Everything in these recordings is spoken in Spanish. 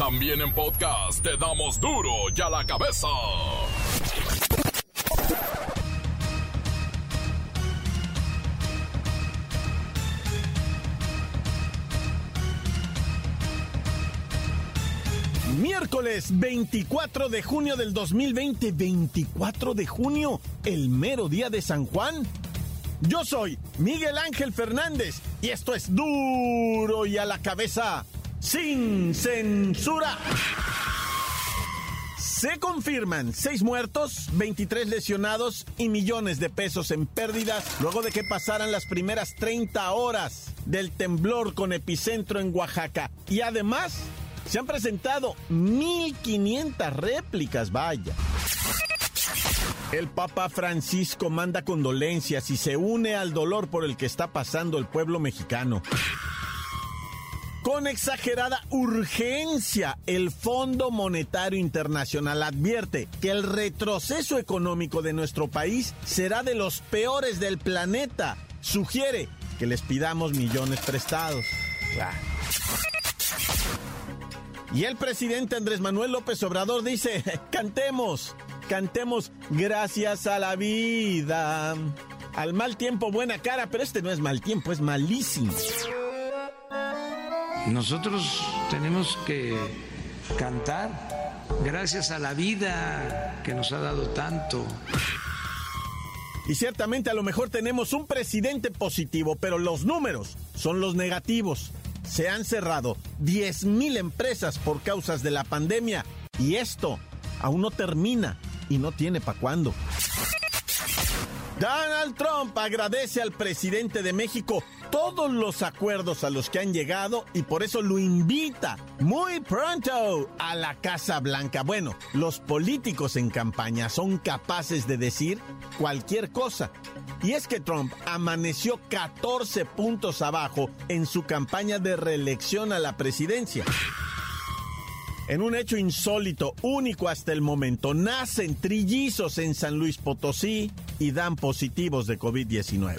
También en podcast te damos duro y a la cabeza. Miércoles 24 de junio del 2020, 24 de junio, el mero día de San Juan. Yo soy Miguel Ángel Fernández y esto es duro y a la cabeza, sin censura. Se confirman seis muertos, 23 lesionados y millones de pesos en pérdidas luego de que pasaran las primeras 30 horas del temblor con epicentro en Oaxaca. Y además se han presentado 1.500 réplicas, vaya. El Papa Francisco manda condolencias y se une al dolor por el que está pasando el pueblo mexicano. Con exagerada urgencia, el Fondo Monetario Internacional advierte que el retroceso económico de nuestro país será de los peores del planeta. Sugiere que les pidamos millones prestados. Y el presidente Andrés Manuel López Obrador dice, cantemos, cantemos gracias a la vida. Al mal tiempo, buena cara, pero este no es mal tiempo, es malísimo. Nosotros tenemos que cantar gracias a la vida que nos ha dado tanto. Y ciertamente a lo mejor tenemos un presidente positivo, pero los números son los negativos se han cerrado 10.000 empresas por causas de la pandemia y esto aún no termina y no tiene para cuándo. Donald Trump agradece al presidente de México todos los acuerdos a los que han llegado y por eso lo invita muy pronto a la Casa Blanca. Bueno, los políticos en campaña son capaces de decir cualquier cosa y es que Trump amaneció 14 puntos abajo en su campaña de reelección a la presidencia. En un hecho insólito, único hasta el momento, nacen trillizos en San Luis Potosí y dan positivos de COVID-19.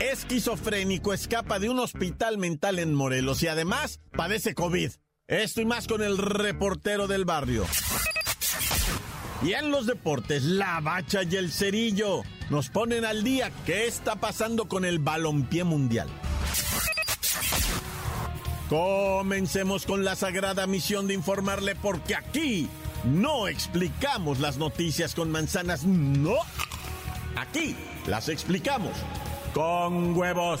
Esquizofrénico escapa de un hospital mental en Morelos y además padece COVID. Esto y más con el reportero del barrio. Y en los deportes, la bacha y el cerillo nos ponen al día qué está pasando con el balompié mundial. Comencemos con la sagrada misión de informarle porque aquí no explicamos las noticias con manzanas, no. Aquí las explicamos con huevos.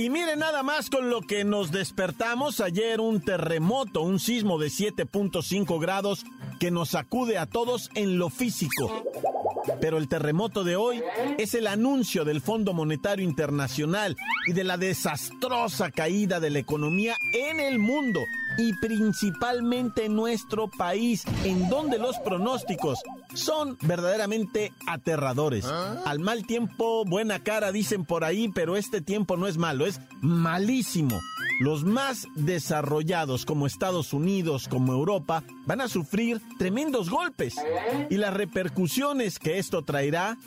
Y miren nada más con lo que nos despertamos ayer un terremoto, un sismo de 7.5 grados que nos sacude a todos en lo físico. Pero el terremoto de hoy es el anuncio del Fondo Monetario Internacional y de la desastrosa caída de la economía en el mundo y principalmente en nuestro país, en donde los pronósticos son verdaderamente aterradores. ¿Ah? Al mal tiempo, buena cara, dicen por ahí, pero este tiempo no es malo, es malísimo. Los más desarrollados como Estados Unidos, como Europa, van a sufrir tremendos golpes y las repercusiones que esto traerá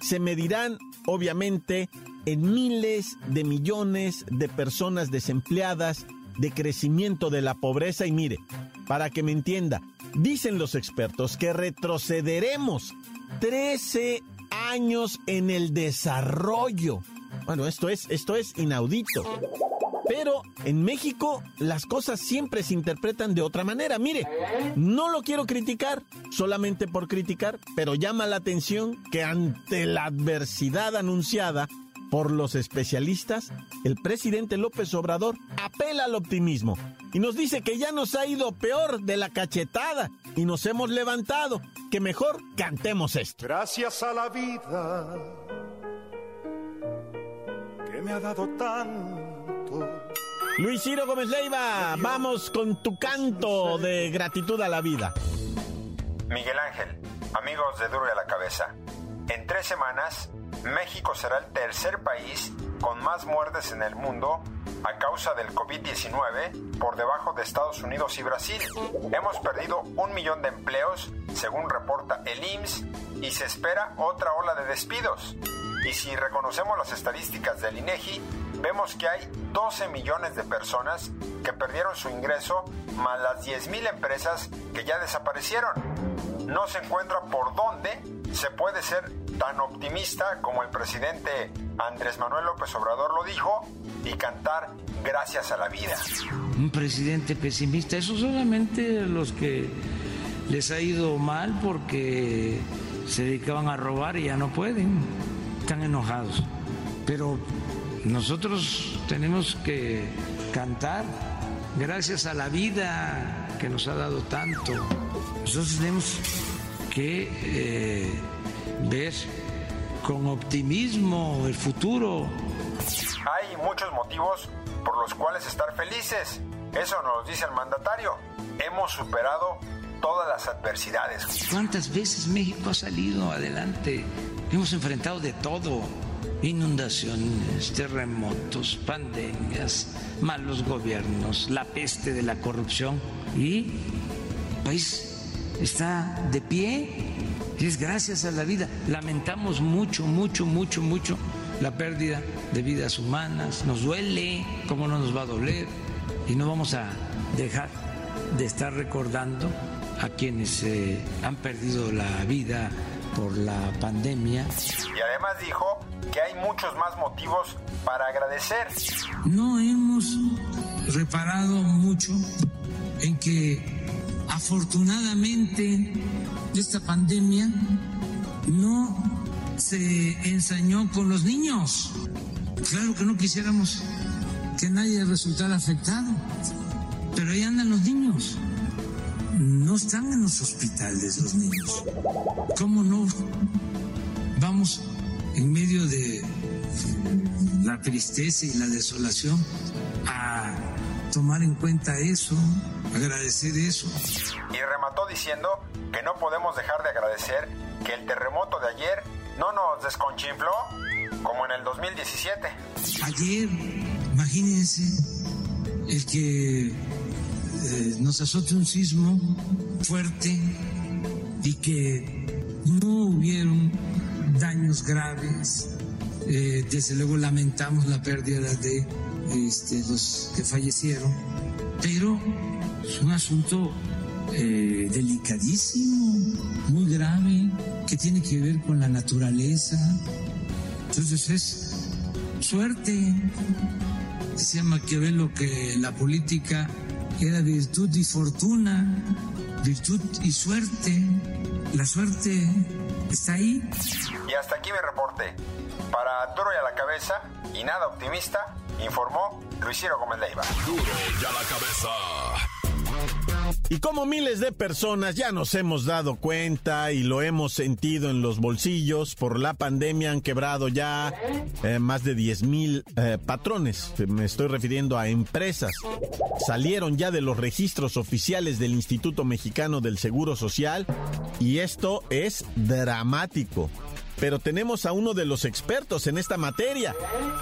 se medirán obviamente en miles de millones de personas desempleadas, de crecimiento de la pobreza y mire, para que me entienda, dicen los expertos que retrocederemos 13 años en el desarrollo. Bueno, esto es, esto es inaudito. Pero en México las cosas siempre se interpretan de otra manera. Mire, no lo quiero criticar solamente por criticar, pero llama la atención que ante la adversidad anunciada por los especialistas, el presidente López Obrador apela al optimismo y nos dice que ya nos ha ido peor de la cachetada y nos hemos levantado, que mejor cantemos esto. Gracias a la vida que me ha dado tanto Luis Ciro Gómez Leiva, vamos con tu canto de gratitud a la vida. Miguel Ángel, amigos de Duro a la Cabeza. En tres semanas, México será el tercer país con más muertes en el mundo a causa del COVID-19 por debajo de Estados Unidos y Brasil. Hemos perdido un millón de empleos, según reporta el IMSS, y se espera otra ola de despidos. Y si reconocemos las estadísticas del INEGI, vemos que hay 12 millones de personas que perdieron su ingreso, más las 10.000 empresas que ya desaparecieron. No se encuentra por dónde se puede ser tan optimista como el presidente Andrés Manuel López Obrador lo dijo y cantar gracias a la vida. Un presidente pesimista, eso solamente los que les ha ido mal porque se dedicaban a robar y ya no pueden, están enojados. Pero nosotros tenemos que cantar gracias a la vida que nos ha dado tanto. Nosotros tenemos que eh, ver con optimismo el futuro. Hay muchos motivos por los cuales estar felices. Eso nos dice el mandatario. Hemos superado todas las adversidades. ¿Cuántas veces México ha salido adelante? Hemos enfrentado de todo inundaciones, terremotos, pandemias, malos gobiernos, la peste de la corrupción y el país está de pie y es gracias a la vida. Lamentamos mucho, mucho, mucho, mucho la pérdida de vidas humanas, nos duele, ¿cómo no nos va a doler? Y no vamos a dejar de estar recordando a quienes eh, han perdido la vida por la pandemia. Y además dijo que hay muchos más motivos para agradecer. No hemos reparado mucho en que afortunadamente esta pandemia no se ensañó con los niños. Claro que no quisiéramos que nadie resultara afectado, pero ahí andan los niños. No están en los hospitales los niños. ¿Cómo no? Vamos en medio de la tristeza y la desolación a tomar en cuenta eso, agradecer eso. Y remató diciendo que no podemos dejar de agradecer que el terremoto de ayer no nos desconchinfló como en el 2017. Ayer, imagínense, el que eh, nos azote un sismo fuerte y que no hubieron daños graves. Eh, desde luego lamentamos la pérdida de este, los que fallecieron, pero es un asunto eh, delicadísimo, muy grave, que tiene que ver con la naturaleza. Entonces es suerte. Decía Maquiavelo que la política era virtud y fortuna, virtud y suerte. La suerte está ahí. Hasta aquí mi reporte. Para Duro y a la cabeza, y nada optimista, informó Luisiro Gómez Leiva. Duro y a la cabeza. Y como miles de personas ya nos hemos dado cuenta y lo hemos sentido en los bolsillos, por la pandemia han quebrado ya eh, más de 10 mil eh, patrones. Me estoy refiriendo a empresas. Salieron ya de los registros oficiales del Instituto Mexicano del Seguro Social y esto es dramático pero tenemos a uno de los expertos en esta materia.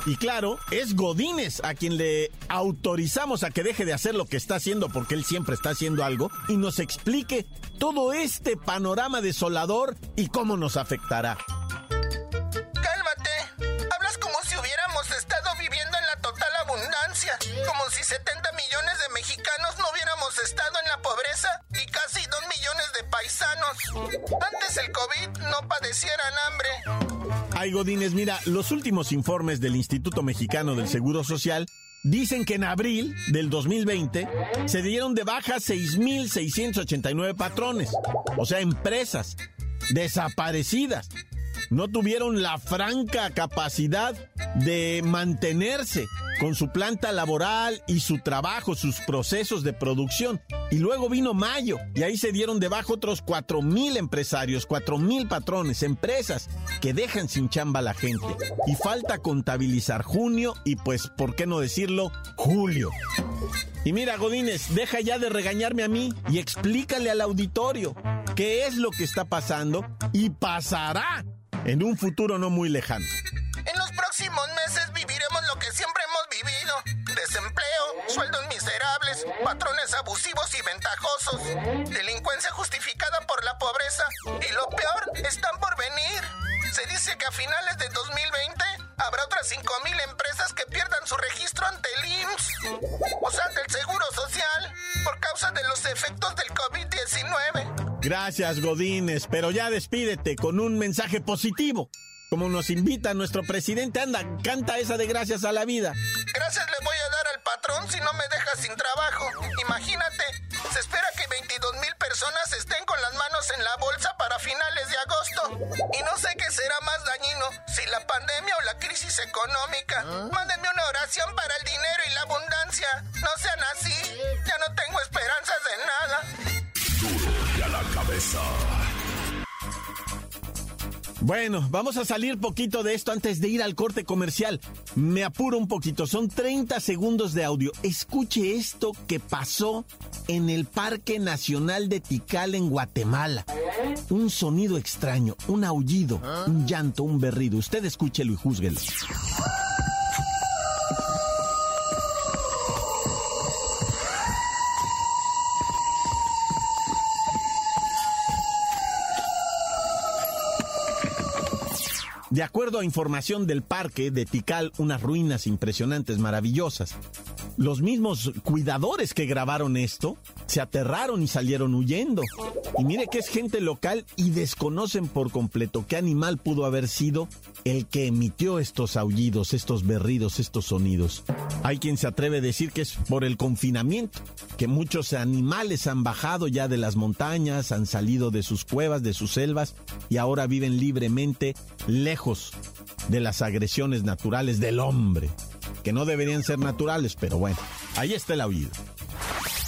Y claro, es Godínez a quien le autorizamos a que deje de hacer lo que está haciendo porque él siempre está haciendo algo y nos explique todo este panorama desolador y cómo nos afectará. Cálmate. Hablas como si hubiéramos estado viviendo en la total abundancia, como si 70 millones de mexicanos no hubiéramos estado en la pobreza Antes el COVID no padecieran hambre. Ay, Godínez, mira, los últimos informes del Instituto Mexicano del Seguro Social dicen que en abril del 2020 se dieron de baja 6.689 patrones, o sea, empresas desaparecidas. No tuvieron la franca capacidad de mantenerse con su planta laboral y su trabajo, sus procesos de producción. Y luego vino mayo y ahí se dieron debajo otros cuatro mil empresarios, cuatro mil patrones, empresas que dejan sin chamba a la gente. Y falta contabilizar junio y pues, ¿por qué no decirlo? Julio. Y mira, Godínez, deja ya de regañarme a mí y explícale al auditorio qué es lo que está pasando y pasará en un futuro no muy lejano. En los próximos meses viviremos lo que siempre hemos vivido. Desempleo, sueldos miserables, patrones abusivos y ventajosos, delincuencia justificada por la pobreza y lo peor, están por venir. Se dice que a finales de 2020 habrá otras 5.000 empresas que pierdan su registro ante el IMSS, o sea, ante el Seguro Social, por causa de los efectos del COVID-19. Gracias, Godínez, pero ya despídete con un mensaje positivo. Como nos invita nuestro presidente, anda, canta esa de gracias a la vida. Gracias le voy a dar al patrón si no me deja sin trabajo. Imagínate, se espera que 22 mil personas estén con las manos en la bolsa para finales de agosto. Y no sé qué será más dañino, si la pandemia o la crisis económica. Mándenme una oración para el dinero y la abundancia. No sean así, cabeza. Bueno, vamos a salir poquito de esto antes de ir al corte comercial. Me apuro un poquito, son 30 segundos de audio. Escuche esto que pasó en el Parque Nacional de Tikal en Guatemala. Un sonido extraño, un aullido, un llanto, un berrido. Usted escúchelo y júzguelo. De acuerdo a información del parque de Tikal, unas ruinas impresionantes, maravillosas. Los mismos cuidadores que grabaron esto se aterraron y salieron huyendo. Y mire que es gente local y desconocen por completo qué animal pudo haber sido el que emitió estos aullidos, estos berridos, estos sonidos. Hay quien se atreve a decir que es por el confinamiento, que muchos animales han bajado ya de las montañas, han salido de sus cuevas, de sus selvas y ahora viven libremente lejos de las agresiones naturales del hombre, que no deberían ser naturales, pero bueno, ahí está el aullido.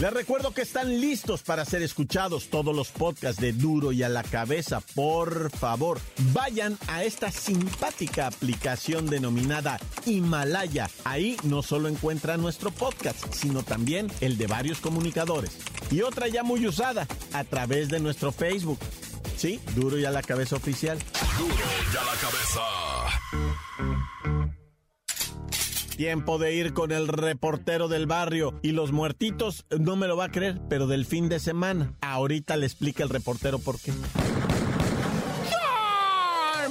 Les recuerdo que están listos para ser escuchados todos los podcasts de Duro y a la cabeza. Por favor, vayan a esta simpática aplicación denominada Himalaya. Ahí no solo encuentran nuestro podcast, sino también el de varios comunicadores. Y otra ya muy usada, a través de nuestro Facebook. Sí, Duro y a la cabeza oficial. Duro y a la cabeza. Tiempo de ir con el reportero del barrio. Y los muertitos, no me lo va a creer, pero del fin de semana. Ahorita le explica el reportero por qué.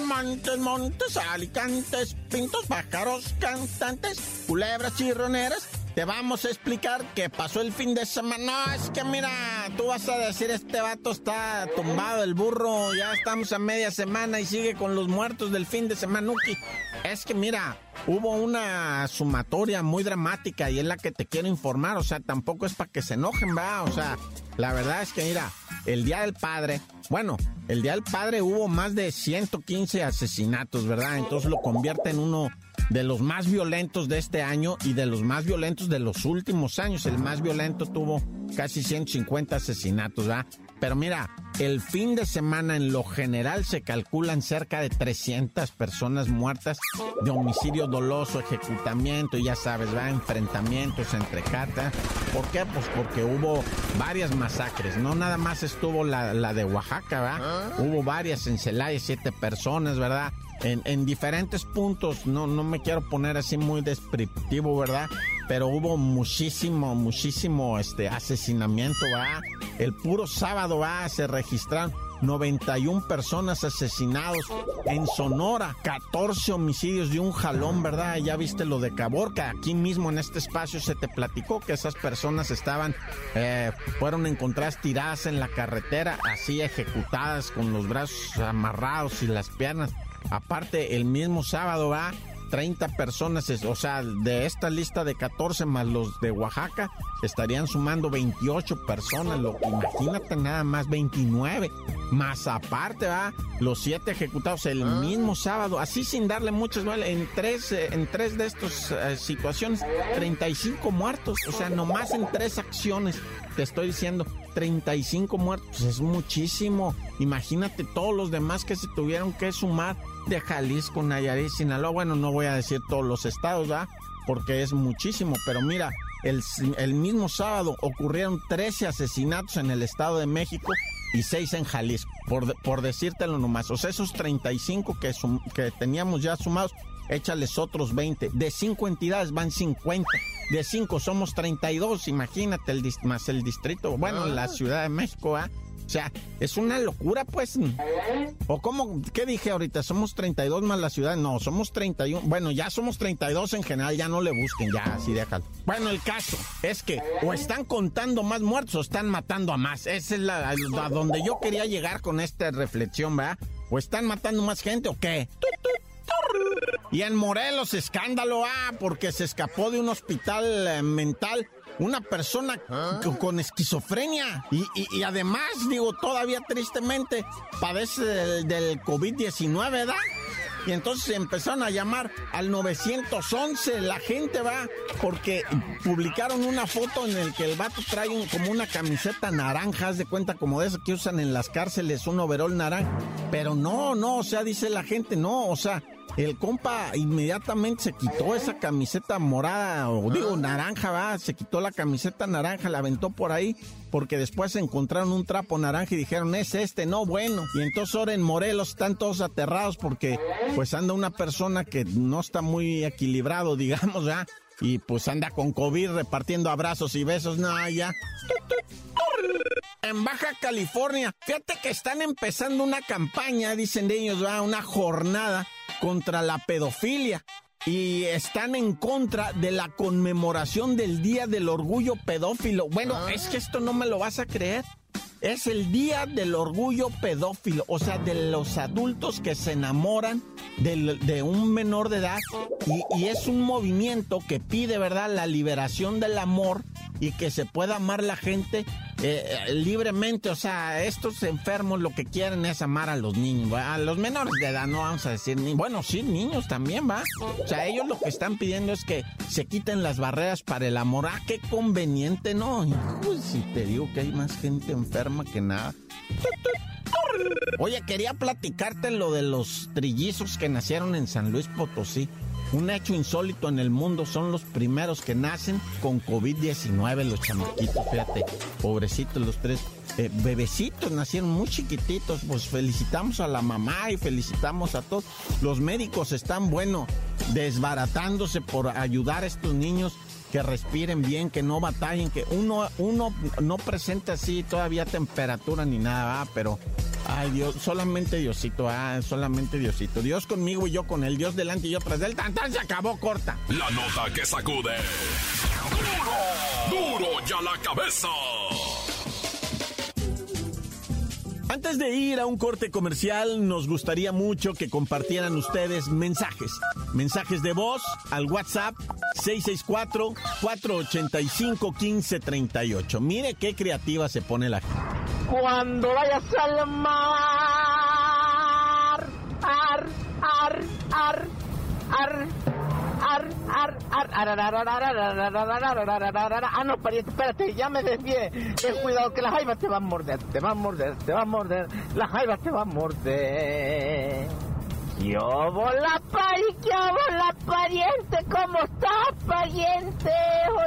Montes, montes, alicantes, pintos, pájaros, cantantes, culebras chirroneras. Te vamos a explicar qué pasó el fin de semana. No, es que mira, tú vas a decir, este vato está tumbado, el burro, ya estamos a media semana y sigue con los muertos del fin de semana. Es que mira, hubo una sumatoria muy dramática y es la que te quiero informar. O sea, tampoco es para que se enojen, va. O sea, la verdad es que mira, el Día del Padre, bueno, el Día del Padre hubo más de 115 asesinatos, ¿verdad? Entonces lo convierte en uno de los más violentos de este año y de los más violentos de los últimos años. El más violento tuvo casi 150 asesinatos, ¿verdad? Pero mira, el fin de semana en lo general se calculan cerca de 300 personas muertas de homicidio doloso, ejecutamiento, ya sabes, va enfrentamientos entre catas. ¿Por qué? Pues porque hubo varias masacres, no nada más estuvo la, la de Oaxaca, ¿verdad? Hubo varias en Celaya, siete personas, ¿verdad? En, en, diferentes puntos, no, no me quiero poner así muy descriptivo, ¿verdad? Pero hubo muchísimo, muchísimo este asesinamiento, ¿va? El puro sábado, ¿va? Se registraron 91 personas asesinados. En Sonora, 14 homicidios de un jalón, ¿verdad? Ya viste lo de Caborca. Aquí mismo en este espacio se te platicó que esas personas estaban, eh, fueron encontradas tiradas en la carretera, así ejecutadas con los brazos amarrados y las piernas. Aparte, el mismo sábado, va 30 personas, o sea, de esta lista de 14 más los de Oaxaca, estarían sumando 28 personas. Lo, imagínate nada más, 29. Más aparte, va, los siete ejecutados el ah. mismo sábado, así sin darle muchas, ¿vale? En tres, eh, en tres de estas eh, situaciones, 35 muertos, o sea, nomás en tres acciones, te estoy diciendo, 35 muertos, es muchísimo. Imagínate todos los demás que se tuvieron que sumar de Jalisco, Nayarit, Sinaloa. Bueno, no voy a decir todos los estados, ¿verdad? Porque es muchísimo, pero mira, el, el mismo sábado ocurrieron 13 asesinatos en el Estado de México y 6 en Jalisco, por, por decírtelo nomás. O sea, esos 35 que, que teníamos ya sumados, échales otros 20. De 5 entidades van 50. De 5 somos 32, imagínate, el, más el distrito, bueno, la ah. Ciudad de México, ¿ah? O sea, es una locura, pues. ¿O cómo? ¿Qué dije ahorita? ¿Somos 32 más la ciudad? No, somos 31. Bueno, ya somos 32 en general, ya no le busquen, ya así déjalo. Bueno, el caso es que o están contando más muertos o están matando a más. Esa es la, a donde yo quería llegar con esta reflexión, ¿verdad? ¿O están matando más gente o qué? Y en Morelos, escándalo, ah, porque se escapó de un hospital eh, mental una persona con esquizofrenia y, además, digo, todavía tristemente padece del, COVID-19, ¿verdad? Y entonces empezaron a llamar al 911, la gente va, porque publicaron una foto en el que el vato trae como una camiseta naranja, haz de cuenta como de esa que usan en las cárceles, un overol naranja. Pero no, no, o sea, dice la gente, no, o sea, el compa inmediatamente se quitó esa camiseta morada, o digo naranja, va, se quitó la camiseta naranja, la aventó por ahí, porque después encontraron un trapo naranja y dijeron, es este, no, bueno. Y entonces ahora en Morelos están todos aterrados porque pues anda una persona que no está muy equilibrado, digamos, ya, y pues anda con COVID repartiendo abrazos y besos, no, ya. En Baja California, fíjate que están empezando una campaña, dicen ellos, va, una jornada contra la pedofilia y están en contra de la conmemoración del Día del Orgullo Pedófilo. Bueno, ah. es que esto no me lo vas a creer. Es el Día del Orgullo Pedófilo, o sea, de los adultos que se enamoran de, un menor de edad y, y, es un movimiento que pide, ¿verdad?, la liberación del amor y que se pueda amar la gente eh, libremente, o sea, estos enfermos lo que quieren es amar a los niños, a los menores de edad, no vamos a decir ni, bueno, sí, niños también, va. O sea, ellos lo que están pidiendo es que se quiten las barreras para el amor. Ah, qué conveniente, ¿no? Pues si te digo que hay más gente enferma que nada. Oye, quería platicarte lo de los trillizos que nacieron en San Luis Potosí. Un hecho insólito en el mundo, son los primeros que nacen con COVID-19, los chamaquitos, fíjate, pobrecitos los tres. Eh, bebecitos nacieron muy chiquititos, pues felicitamos a la mamá y felicitamos a todos. Los médicos están, bueno, desbaratándose por ayudar a estos niños que respiren bien, que no batallen, que uno, uno no presenta así todavía temperatura ni nada, pero Ay, Dios, solamente Diosito, ah, solamente Diosito. Dios conmigo y yo con el Dios delante y yo tras del tan se acabó corta. La nota que sacude. ¡Duro! ¡Duro ya la cabeza! Antes de ir a un corte comercial, nos gustaría mucho que compartieran ustedes mensajes. Mensajes de voz al WhatsApp 664-485-1538. Mire qué creativa se pone la gente. Cuando vayas al mar, ar, ar, ar, ar. Ar, ar, ar, Ah, no, espérate, ya me desvié. Ten cuidado que la jaiba te va a morder, te va a morder, te va a morder. La jaiba te va a morder. Yo la pari, yo la pariente, ¿cómo estás, pariente?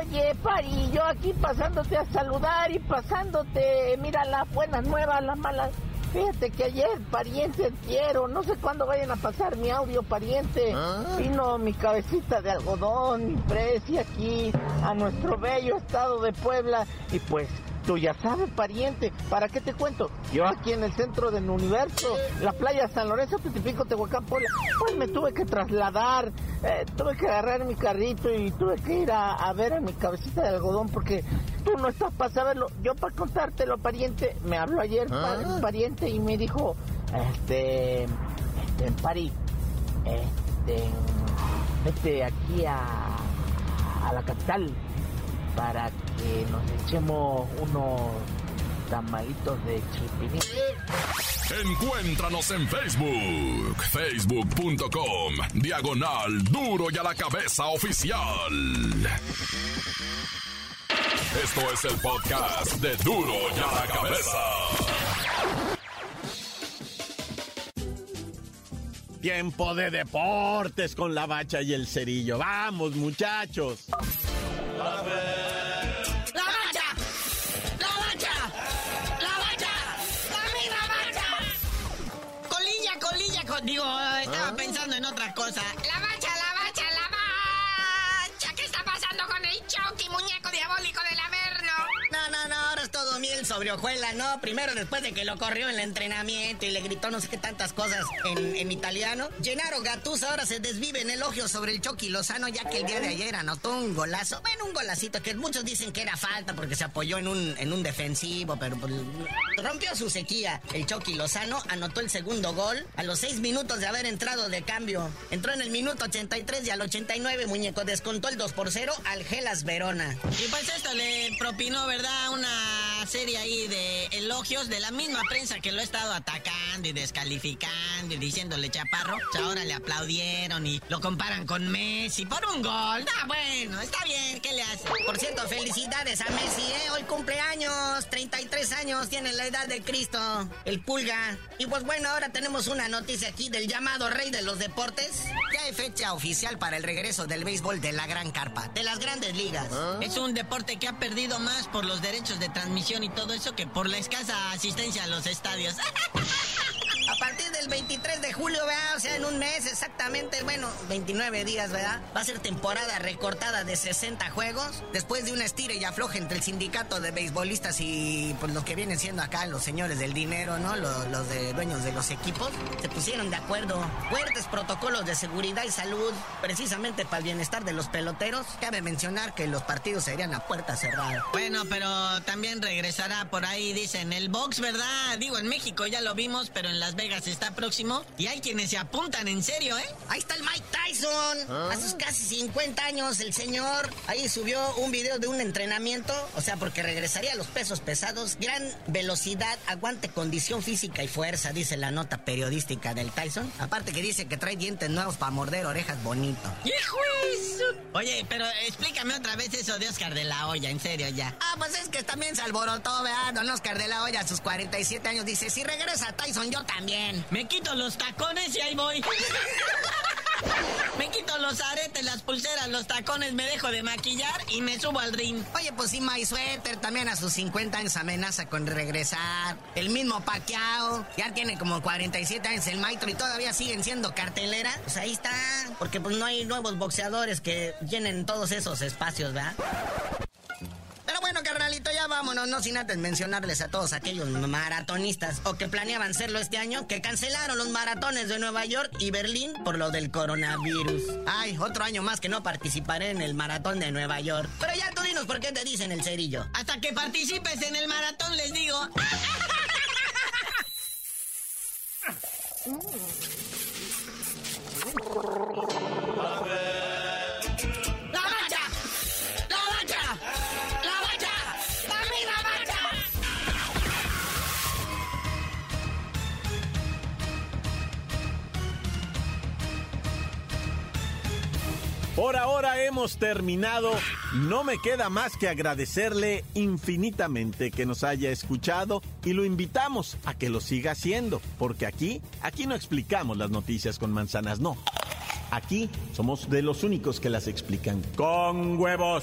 Oye, pari, yo aquí pasándote a saludar y pasándote, mira las buenas nuevas, las malas. Fíjate que ayer, pariente quiero, no sé cuándo vayan a pasar mi audio, pariente. ¿Ah? Vino mi cabecita de algodón, mi precia aquí a nuestro bello estado de Puebla y pues Tú ya sabes, pariente, ¿para qué te cuento? Yo aquí en el centro del universo, la playa San Lorenzo, Tutipico, Tehuacán, Puebla, pues me tuve que trasladar, eh, tuve que agarrar mi carrito y tuve que ir a, ver a mi cabecita de algodón porque tú no estás para saberlo. Yo para contártelo, pariente, me habló ayer ah. pariente y me dijo, este, este en París, este, vete aquí a, a la capital para que nos echemos unos tamalitos de chipilín. Encuéntranos en Facebook, facebook.com, diagonal duro y a la cabeza oficial. Esto es el podcast de duro y a la cabeza. Tiempo de deportes con la bacha y el cerillo. Vamos, muchachos. Digo, estaba ah. pensando en otra cosa. Sobre hojuela, ¿no? Primero después de que lo corrió en el entrenamiento y le gritó no sé qué tantas cosas en, italiano. Gennaro Gattuso ahora se desvive en elogio sobre el Chucky Lozano ya que el día de ayer anotó un golazo. Bueno, un golacito que muchos dicen que era falta porque se apoyó en un, en un defensivo, pero pues, rompió su sequía. El Chucky Lozano anotó el segundo gol a los seis minutos de haber entrado de cambio. Entró en el minuto 83 y al 89, muñeco, descontó el 2 por 0 al Gelas Verona. Y pues esto le propinó, ¿verdad? Una serie ahí de elogios de la misma prensa que lo ha estado atacando y descalificando y diciéndole chaparro. Ahora le aplaudieron y lo comparan con Messi por un gol. Ah, bueno, está bien, ¿qué le hace? Por cierto, felicidades a Messi, ¿eh? Hoy cumpleaños, 33 años, tiene la edad de Cristo, el pulga. Y pues bueno, ahora tenemos una noticia aquí del llamado rey de los deportes. Ya hay fecha oficial para el regreso del béisbol de la Gran Carpa, de las grandes ligas. ¿Ah? Es un deporte que ha perdido más por los derechos de transmisión y todo eso que por la escasa asistencia a los estadios. A partir del 23 de julio, ¿verdad? O sea, en un mes exactamente, bueno, 29 días, ¿verdad? Va a ser temporada recortada de 60 juegos. Después de una estira y afloje entre el sindicato de beisbolistas y pues los que vienen siendo acá los señores del dinero, ¿no? Los, dueños de los equipos, se pusieron de acuerdo. Fuertes protocolos de seguridad y salud, precisamente para el bienestar de los peloteros. Cabe mencionar que los partidos serían a puerta cerrada. Bueno, pero también regresará por ahí, dicen, el box, ¿verdad? Digo, en México ya lo vimos, pero en Las Vegas está próximo y hay quienes se apuntan en serio, ¿eh? Ahí está el Mike Tyson. A sus casi 50 años, el señor ahí subió un video de un entrenamiento, o sea, porque regresaría a los pesos pesados. Gran velocidad, aguante, condición física y fuerza, dice la nota periodística del Tyson. Aparte que dice que trae dientes nuevos para morder orejas bonito. ¡Hijo Oye, pero explícame otra vez eso de Oscar de la Hoya, en serio ya. Ah, pues es que también se alborotó, ¿verdad? Don Oscar de la Hoya a sus 47 años dice, si regresa Tyson, yo también. Me quito los tacones y ahí voy. Me quito los aretes, las pulseras, los tacones, me dejo de maquillar y me subo al ring. Oye, pues sí, My Sweater también a sus 50 años amenaza con regresar. El mismo Pacquiao, ya tiene como 47 años el maestro y todavía siguen siendo cartelera. Pues ahí está, porque pues no hay nuevos boxeadores que llenen todos esos espacios, ¿verdad? Vámonos, no sin antes mencionarles a todos aquellos maratonistas o que planeaban serlo este año, que cancelaron los maratones de Nueva York y Berlín por lo del coronavirus. Ay, otro año más que no participaré en el maratón de Nueva York. Pero ya tú dinos por qué te dicen el cerillo. Hasta que participes en el maratón, les digo. hemos terminado. No me queda más que agradecerle infinitamente que nos haya escuchado y lo invitamos a que lo siga haciendo, porque aquí, aquí no explicamos las noticias con manzanas, no. Aquí somos de los únicos que las explican con huevos.